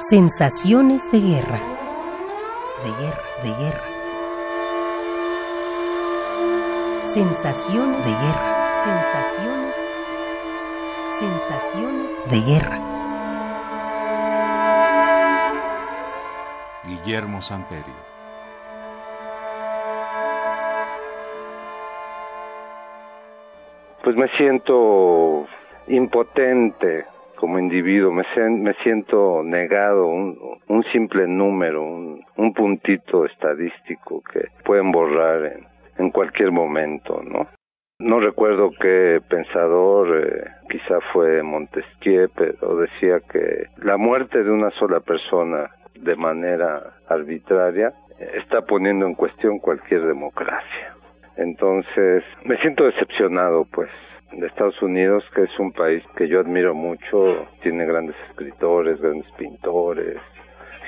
Sensaciones de guerra. De guerra, de guerra. Sensaciones de guerra. Sensaciones. Sensaciones de guerra. Guillermo Samperio. Pues me siento impotente como individuo, me, siento negado, un, un simple número, un, un, puntito estadístico que pueden borrar en, en cualquier momento, ¿no? No recuerdo qué pensador, eh, quizá fue Montesquieu, pero decía que la muerte de una sola persona de manera arbitraria está poniendo en cuestión cualquier democracia. Entonces, me siento decepcionado, pues, de Estados Unidos, que es un país que yo admiro mucho, tiene grandes escritores, grandes pintores,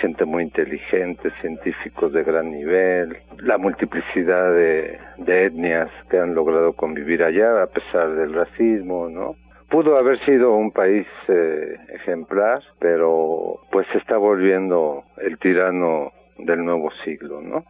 gente muy inteligente, científicos de gran nivel, la multiplicidad de, etnias que han logrado convivir allá a pesar del racismo, ¿no? Pudo haber sido un país eh, ejemplar, pero pues se está volviendo el tirano del nuevo siglo, ¿no?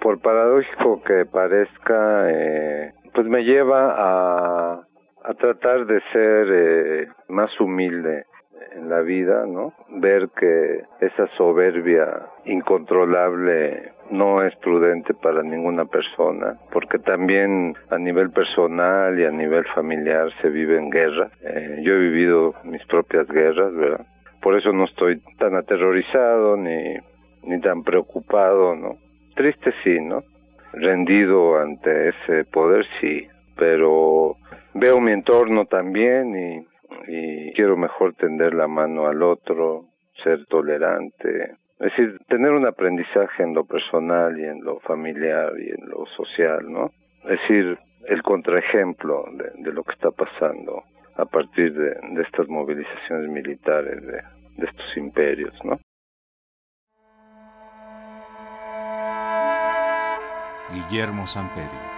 Por paradójico que parezca, eh, pues me lleva a a tratar de ser eh, más humilde en la vida, ¿no? Ver que esa soberbia incontrolable no es prudente para ninguna persona, porque también a nivel personal y a nivel familiar se vive en guerra. Eh, yo he vivido mis propias guerras, ¿verdad? Por eso no estoy tan aterrorizado ni, ni tan preocupado, ¿no? Triste sí, ¿no? Rendido ante ese poder sí, pero entorno también y, y quiero mejor tender la mano al otro, ser tolerante, es decir, tener un aprendizaje en lo personal y en lo familiar y en lo social, ¿no? Es decir, el contraejemplo de, de lo que está pasando a partir de, de estas movilizaciones militares de, de estos imperios, ¿no? Guillermo Samperio.